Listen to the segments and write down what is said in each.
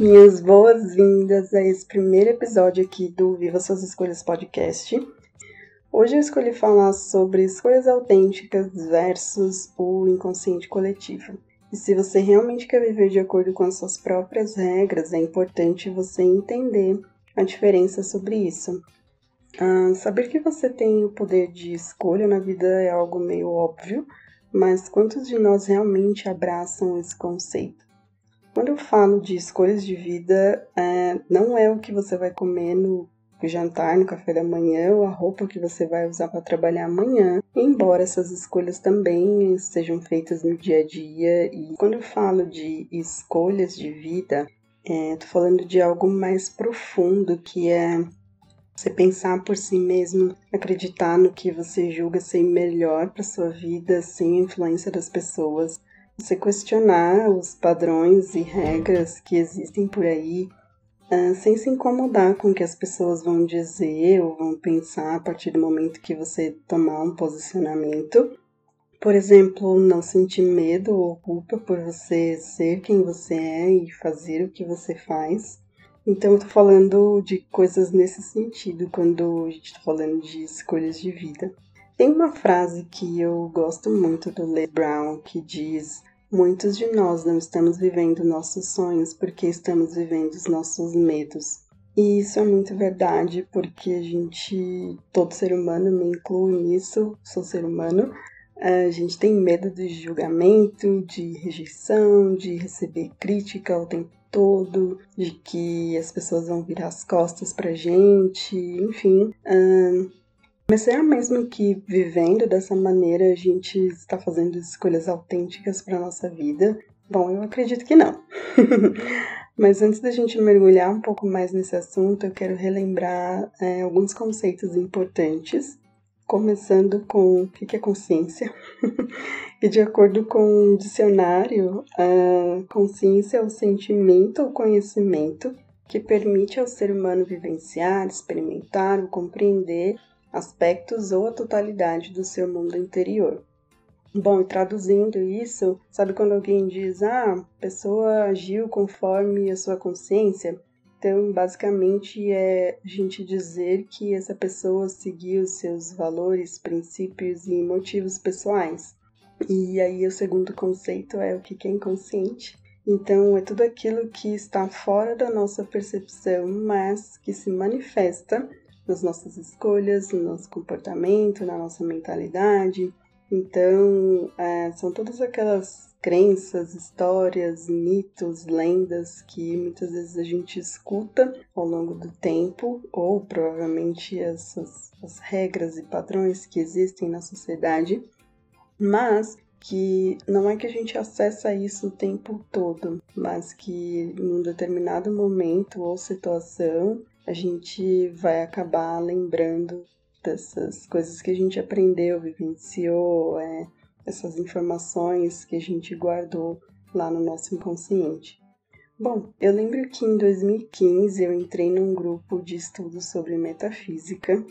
Minhas boas-vindas a esse primeiro episódio aqui do Viva Suas Escolhas Podcast. Hoje eu escolhi falar sobre escolhas autênticas versus o inconsciente coletivo. E se você realmente quer viver de acordo com as suas próprias regras, é importante você entender a diferença sobre isso. Ah, saber que você tem o poder de escolha na vida é algo meio óbvio, mas quantos de nós realmente abraçam esse conceito? Quando eu falo de escolhas de vida, é, não é o que você vai comer no jantar, no café da manhã, ou a roupa que você vai usar para trabalhar amanhã, embora essas escolhas também sejam feitas no dia a dia. E quando eu falo de escolhas de vida, é, tô falando de algo mais profundo, que é você pensar por si mesmo, acreditar no que você julga ser melhor para sua vida, sem influência das pessoas, você questionar os padrões e regras que existem por aí, uh, sem se incomodar com o que as pessoas vão dizer ou vão pensar a partir do momento que você tomar um posicionamento. Por exemplo, não sentir medo ou culpa por você ser quem você é e fazer o que você faz. Então, eu tô falando de coisas nesse sentido quando a gente tá falando de escolhas de vida. Tem uma frase que eu gosto muito do Le Brown que diz: Muitos de nós não estamos vivendo nossos sonhos porque estamos vivendo os nossos medos. E isso é muito verdade, porque a gente, todo ser humano, me incluo nisso, sou ser humano, a gente tem medo de julgamento, de rejeição, de receber crítica o tempo todo, de que as pessoas vão virar as costas pra gente, enfim. Mas será mesmo que vivendo dessa maneira a gente está fazendo escolhas autênticas para nossa vida? Bom, eu acredito que não. Mas antes da gente mergulhar um pouco mais nesse assunto, eu quero relembrar é, alguns conceitos importantes, começando com o que é consciência. e de acordo com o dicionário, a consciência é o sentimento ou conhecimento que permite ao ser humano vivenciar, experimentar ou compreender aspectos ou a totalidade do seu mundo interior. Bom, e traduzindo isso, sabe quando alguém diz, ah, a pessoa agiu conforme a sua consciência? Então, basicamente, é a gente dizer que essa pessoa seguiu seus valores, princípios e motivos pessoais. E aí, o segundo conceito é o que é inconsciente. Então, é tudo aquilo que está fora da nossa percepção, mas que se manifesta nas nossas escolhas, no nosso comportamento, na nossa mentalidade. Então, é, são todas aquelas crenças, histórias, mitos, lendas que muitas vezes a gente escuta ao longo do tempo, ou provavelmente essas as regras e padrões que existem na sociedade, mas que não é que a gente acessa isso o tempo todo, mas que em um determinado momento ou situação a gente vai acabar lembrando dessas coisas que a gente aprendeu, vivenciou, é, essas informações que a gente guardou lá no nosso inconsciente. Bom, eu lembro que em 2015 eu entrei num grupo de estudos sobre metafísica,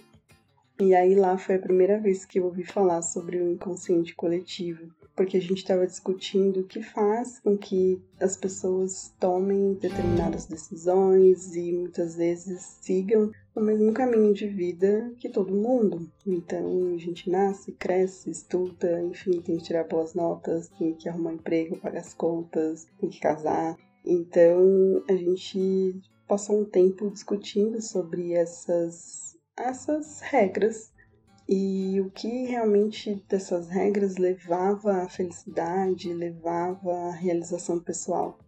e aí lá foi a primeira vez que eu ouvi falar sobre o inconsciente coletivo porque a gente estava discutindo o que faz com que as pessoas tomem determinadas decisões e muitas vezes sigam o mesmo caminho de vida que todo mundo. Então a gente nasce, cresce, estuda, enfim, tem que tirar boas notas, tem que arrumar um emprego, pagar as contas, tem que casar. Então a gente passou um tempo discutindo sobre essas, essas regras e o que realmente dessas regras levava à felicidade, levava à realização pessoal.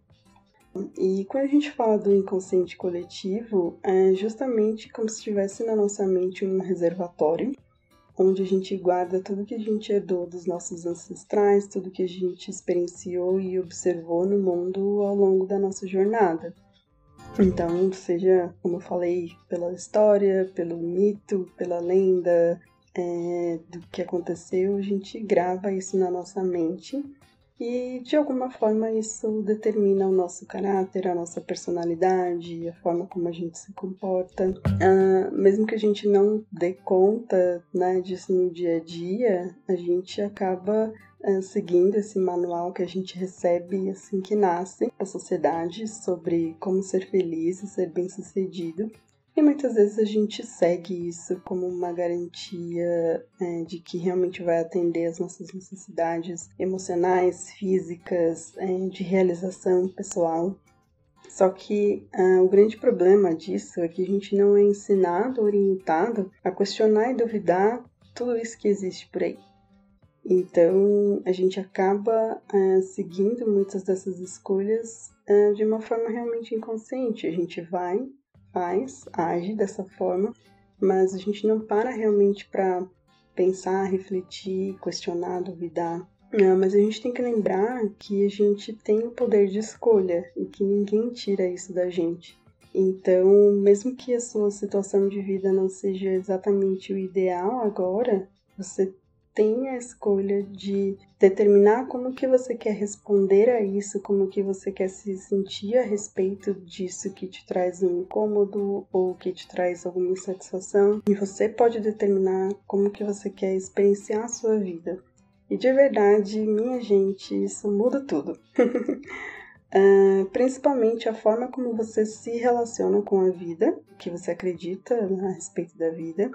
E quando a gente fala do inconsciente coletivo, é justamente como se estivesse na nossa mente um reservatório, onde a gente guarda tudo que a gente herdou dos nossos ancestrais, tudo que a gente experienciou e observou no mundo ao longo da nossa jornada. Então, seja, como eu falei, pela história, pelo mito, pela lenda é, do que aconteceu, a gente grava isso na nossa mente e de alguma forma isso determina o nosso caráter, a nossa personalidade, a forma como a gente se comporta. Ah, mesmo que a gente não dê conta né, disso no dia a dia, a gente acaba ah, seguindo esse manual que a gente recebe assim que nasce da sociedade sobre como ser feliz e ser bem sucedido. E muitas vezes a gente segue isso como uma garantia é, de que realmente vai atender as nossas necessidades emocionais, físicas, é, de realização pessoal. Só que uh, o grande problema disso é que a gente não é ensinado, orientado a questionar e duvidar tudo isso que existe por aí. Então a gente acaba uh, seguindo muitas dessas escolhas de uma forma realmente inconsciente. A gente vai faz, age dessa forma, mas a gente não para realmente para pensar, refletir, questionar, duvidar. Não, mas a gente tem que lembrar que a gente tem o poder de escolha e que ninguém tira isso da gente. Então, mesmo que a sua situação de vida não seja exatamente o ideal agora, você tem a escolha de determinar como que você quer responder a isso, como que você quer se sentir a respeito disso que te traz um incômodo ou que te traz alguma insatisfação. E você pode determinar como que você quer experienciar a sua vida. E de verdade, minha gente, isso muda tudo. Uh, principalmente a forma como você se relaciona com a vida, que você acredita a respeito da vida,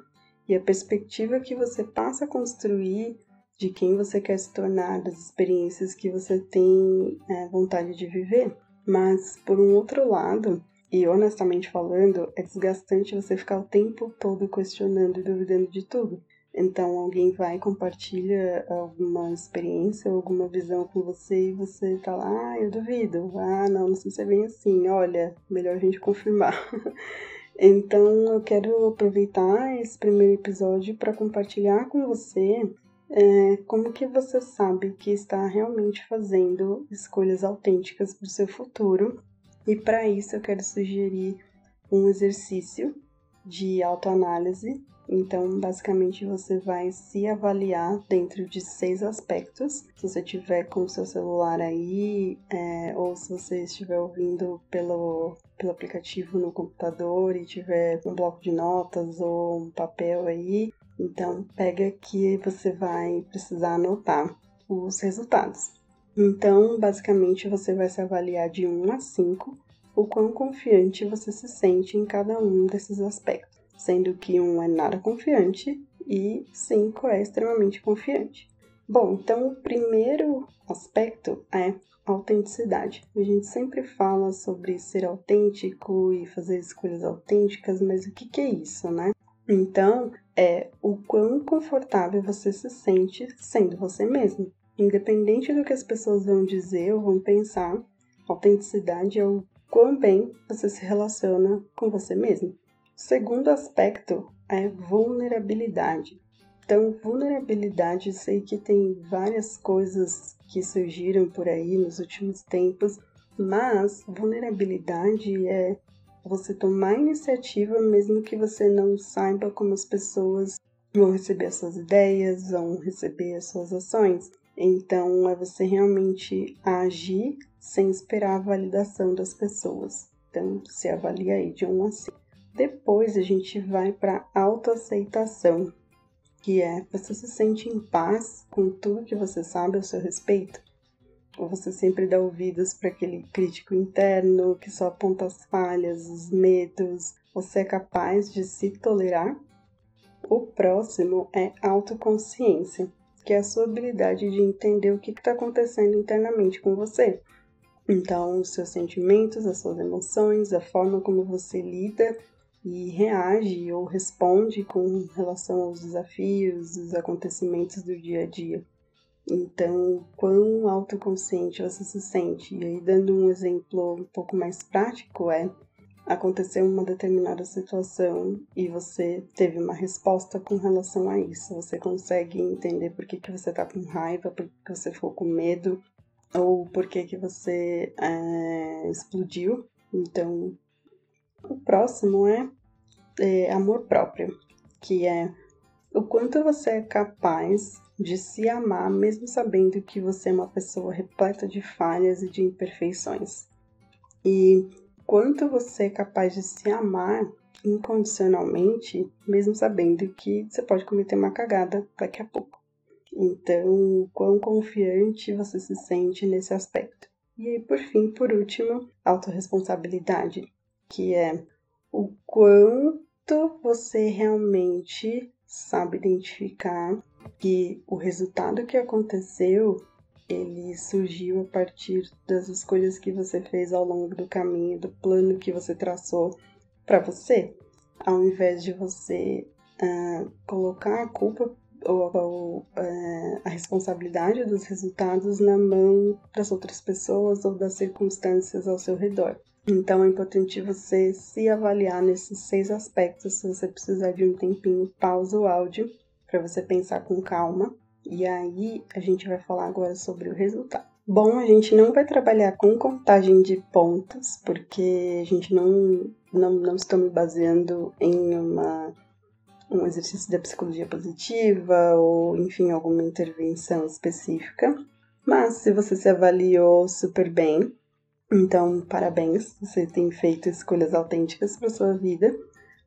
e a perspectiva que você passa a construir de quem você quer se tornar, das experiências que você tem é, vontade de viver. Mas, por um outro lado, e honestamente falando, é desgastante você ficar o tempo todo questionando e duvidando de tudo. Então, alguém vai e compartilha alguma experiência, alguma visão com você e você tá lá, ah, eu duvido. Ah, não, não sei se é bem assim. Olha, melhor a gente confirmar. Então eu quero aproveitar esse primeiro episódio para compartilhar com você é, como que você sabe que está realmente fazendo escolhas autênticas para o seu futuro. E para isso eu quero sugerir um exercício de autoanálise então, basicamente, você vai se avaliar dentro de seis aspectos. Se você tiver com o seu celular aí, é, ou se você estiver ouvindo pelo, pelo aplicativo no computador e tiver um bloco de notas ou um papel aí, então pega que você vai precisar anotar os resultados. Então, basicamente, você vai se avaliar de 1 a 5 o quão confiante você se sente em cada um desses aspectos sendo que um é nada confiante e cinco é extremamente confiante. Bom, então o primeiro aspecto é autenticidade. A gente sempre fala sobre ser autêntico e fazer escolhas autênticas, mas o que, que é isso, né? Então, é o quão confortável você se sente sendo você mesmo. Independente do que as pessoas vão dizer ou vão pensar, autenticidade é o quão bem você se relaciona com você mesmo. Segundo aspecto é vulnerabilidade. Então, vulnerabilidade, sei que tem várias coisas que surgiram por aí nos últimos tempos, mas vulnerabilidade é você tomar iniciativa mesmo que você não saiba como as pessoas vão receber as suas ideias, vão receber as suas ações. Então, é você realmente agir sem esperar a validação das pessoas. Então, se avalia aí de um a cinco. Depois a gente vai para autoaceitação, que é você se sente em paz com tudo que você sabe ao seu respeito? Ou você sempre dá ouvidos para aquele crítico interno que só aponta as falhas, os medos? Você é capaz de se tolerar? O próximo é autoconsciência, que é a sua habilidade de entender o que está acontecendo internamente com você. Então, os seus sentimentos, as suas emoções, a forma como você lida e reage ou responde com relação aos desafios, os acontecimentos do dia a dia. Então, quão autoconsciente você se sente? E aí, dando um exemplo um pouco mais prático, é aconteceu uma determinada situação e você teve uma resposta com relação a isso. Você consegue entender por que, que você está com raiva, por que você ficou com medo, ou por que, que você é, explodiu. Então, O próximo é, é amor próprio, que é o quanto você é capaz de se amar, mesmo sabendo que você é uma pessoa repleta de falhas e de imperfeições. E quanto você é capaz de se amar incondicionalmente, mesmo sabendo que você pode cometer uma cagada daqui a pouco. Então, quão confiante você se sente nesse aspecto. E por fim, por último, autorresponsabilidade, que é o quanto você realmente sabe identificar que o resultado que aconteceu ele surgiu a partir das escolhas que você fez ao longo do caminho, do plano que você traçou para você, ao invés de você uh, colocar a culpa ou, ou uh, a responsabilidade dos resultados na mão das outras pessoas ou das circunstâncias ao seu redor. Então é importante você se avaliar nesses seis aspectos. Se você precisar de um tempinho, pausa o áudio para você pensar com calma. E aí a gente vai falar agora sobre o resultado. Bom, a gente não vai trabalhar com contagem de pontos, porque a gente não, não, não me baseando em uma, um exercício da psicologia positiva ou, enfim, alguma intervenção específica. Mas se você se avaliou super bem, então, parabéns, você tem feito escolhas autênticas para sua vida.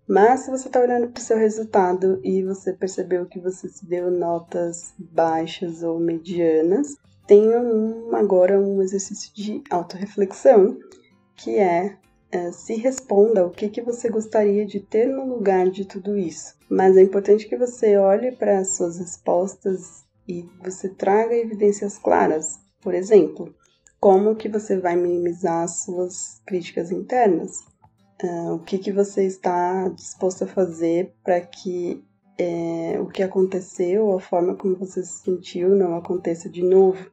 Mas se você está olhando para o seu resultado e você percebeu que você se deu notas baixas ou medianas, tenho um, agora um exercício de autorreflexão, que é, é se responda o que, que você gostaria de ter no lugar de tudo isso. Mas é importante que você olhe para as suas respostas e você traga evidências claras. Por exemplo, como que você vai minimizar as suas críticas internas? Uh, o que, que você está disposto a fazer para que é, o que aconteceu, a forma como você se sentiu, não aconteça de novo?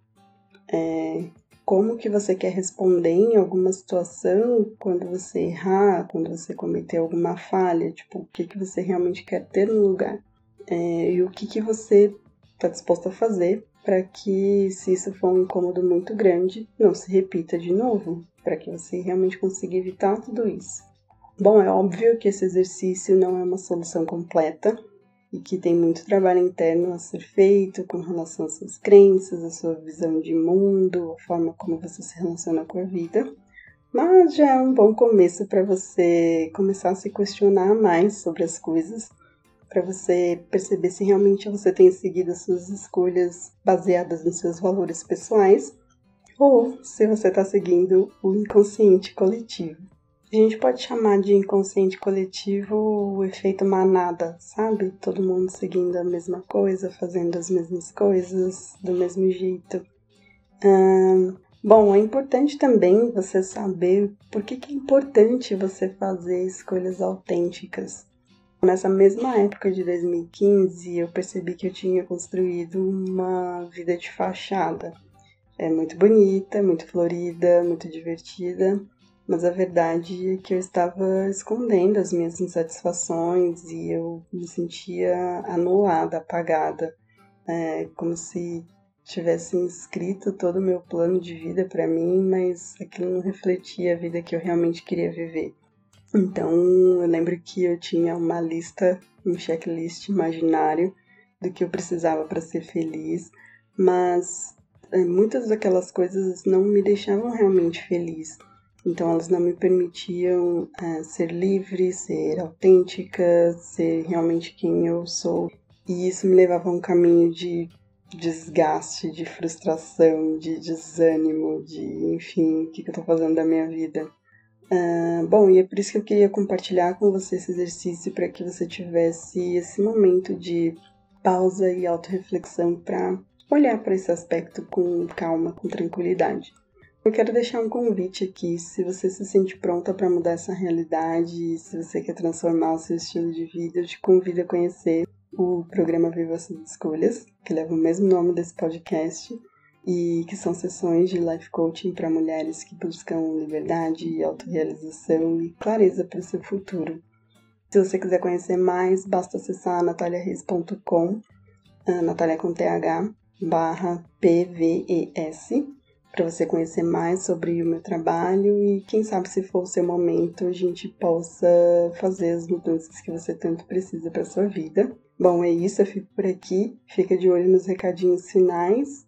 É, como que você quer responder em alguma situação quando você errar, quando você cometer alguma falha? Tipo, o que, que você realmente quer ter no lugar? É, e o que, que você está disposto a fazer para que, se isso for um incômodo muito grande, não se repita de novo, para que você realmente consiga evitar tudo isso. Bom, é óbvio que esse exercício não é uma solução completa e que tem muito trabalho interno a ser feito com relação às suas crenças, a sua visão de mundo, a forma como você se relaciona com a vida. Mas já é um bom começo para você começar a se questionar mais sobre as coisas para você perceber se realmente você tem seguido as suas escolhas baseadas nos seus valores pessoais ou se você está seguindo o inconsciente coletivo. A gente pode chamar de inconsciente coletivo o efeito manada, sabe? Todo mundo seguindo a mesma coisa, fazendo as mesmas coisas do mesmo jeito. Bom, é importante também você saber por que, que é importante você fazer escolhas autênticas. Nessa mesma época de 2015, eu percebi que eu tinha construído uma vida de fachada. É muito bonita, muito florida, muito divertida, mas a verdade é que eu estava escondendo as minhas insatisfações e eu me sentia anulada, apagada, é, como se tivessem escrito todo o meu plano de vida para mim, mas aquilo não refletia a vida que eu realmente queria viver. Então, eu lembro que eu tinha uma lista, um checklist imaginário do que eu precisava para ser feliz, mas é, muitas daquelas coisas não me deixavam realmente feliz. Então, elas não me permitiam é, ser livre, ser autêntica, ser realmente quem eu sou. E isso me levava a um caminho de desgaste, de frustração, de desânimo, de enfim, o que, que eu tô fazendo da minha vida. Uh, bom, e é por isso que eu queria compartilhar com você esse exercício para que você tivesse esse momento de pausa e autorreflexão para olhar para esse aspecto com calma, com tranquilidade. Eu quero deixar um convite aqui, se você se sente pronta para mudar essa realidade, se você quer transformar o seu estilo de vida, eu te convido a conhecer o programa Viva Suas Escolhas, que leva o mesmo nome desse podcast e que são sessões de life coaching para mulheres que buscam liberdade, autorrealização e clareza para o seu futuro. Se você quiser conhecer mais, basta acessar nataliareis.com, Natalia com TH, barra PVES, para você conhecer mais sobre o meu trabalho e quem sabe se for o seu momento a gente possa fazer as mudanças que você tanto precisa para sua vida. Bom, é isso, eu fico por aqui. Fica de olho nos recadinhos finais